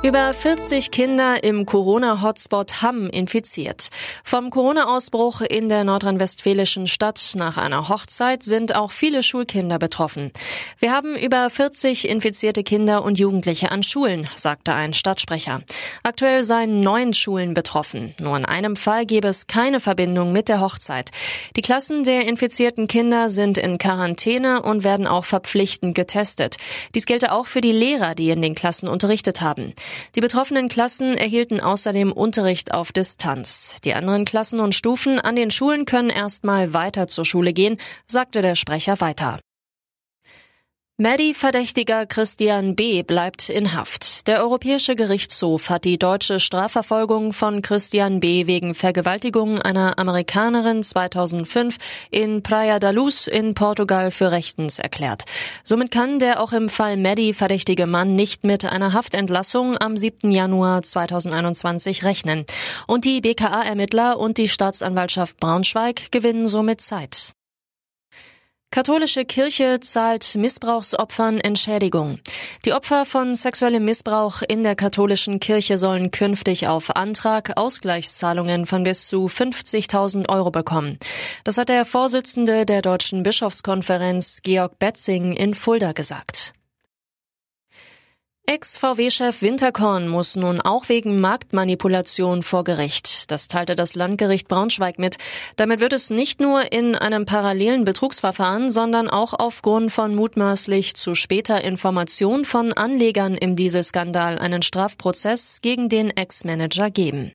Über 40 Kinder im Corona-Hotspot Hamm infiziert. Vom Corona-Ausbruch in der nordrhein-westfälischen Stadt nach einer Hochzeit sind auch viele Schulkinder betroffen. Wir haben über 40 infizierte Kinder und Jugendliche an Schulen, sagte ein Stadtsprecher. Aktuell seien neun Schulen betroffen. Nur in einem Fall gäbe es keine Verbindung mit der Hochzeit. Die Klassen der infizierten Kinder sind in Quarantäne und werden auch verpflichtend getestet. Dies gelte auch für die Lehrer, die in den Klassen unterrichtet haben. Die betroffenen Klassen erhielten außerdem Unterricht auf Distanz. Die anderen Klassen und Stufen an den Schulen können erstmal weiter zur Schule gehen, sagte der Sprecher weiter. Maddie-Verdächtiger Christian B. bleibt in Haft. Der Europäische Gerichtshof hat die deutsche Strafverfolgung von Christian B. wegen Vergewaltigung einer Amerikanerin 2005 in Praia da Luz in Portugal für rechtens erklärt. Somit kann der auch im Fall Maddie verdächtige Mann nicht mit einer Haftentlassung am 7. Januar 2021 rechnen. Und die BKA-Ermittler und die Staatsanwaltschaft Braunschweig gewinnen somit Zeit. Katholische Kirche zahlt Missbrauchsopfern Entschädigung. Die Opfer von sexuellem Missbrauch in der katholischen Kirche sollen künftig auf Antrag Ausgleichszahlungen von bis zu 50.000 Euro bekommen. Das hat der Vorsitzende der Deutschen Bischofskonferenz Georg Betzing in Fulda gesagt. Ex-VW-Chef Winterkorn muss nun auch wegen Marktmanipulation vor Gericht. Das teilte das Landgericht Braunschweig mit. Damit wird es nicht nur in einem parallelen Betrugsverfahren, sondern auch aufgrund von mutmaßlich zu später Information von Anlegern im Dieselskandal einen Strafprozess gegen den Ex-Manager geben.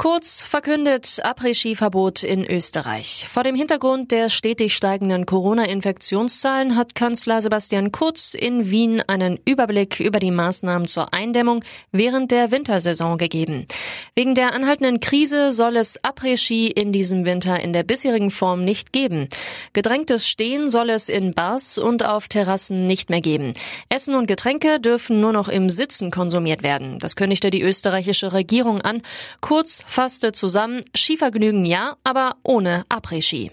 Kurz verkündet Après-Ski-Verbot in Österreich. Vor dem Hintergrund der stetig steigenden Corona-Infektionszahlen hat Kanzler Sebastian Kurz in Wien einen Überblick über die Maßnahmen zur Eindämmung während der Wintersaison gegeben. Wegen der anhaltenden Krise soll es Après-Ski in diesem Winter in der bisherigen Form nicht geben. Gedrängtes Stehen soll es in Bars und auf Terrassen nicht mehr geben. Essen und Getränke dürfen nur noch im Sitzen konsumiert werden. Das kündigte die österreichische Regierung an. Kurz fasste zusammen, Skivergnügen ja, aber ohne Après-Ski.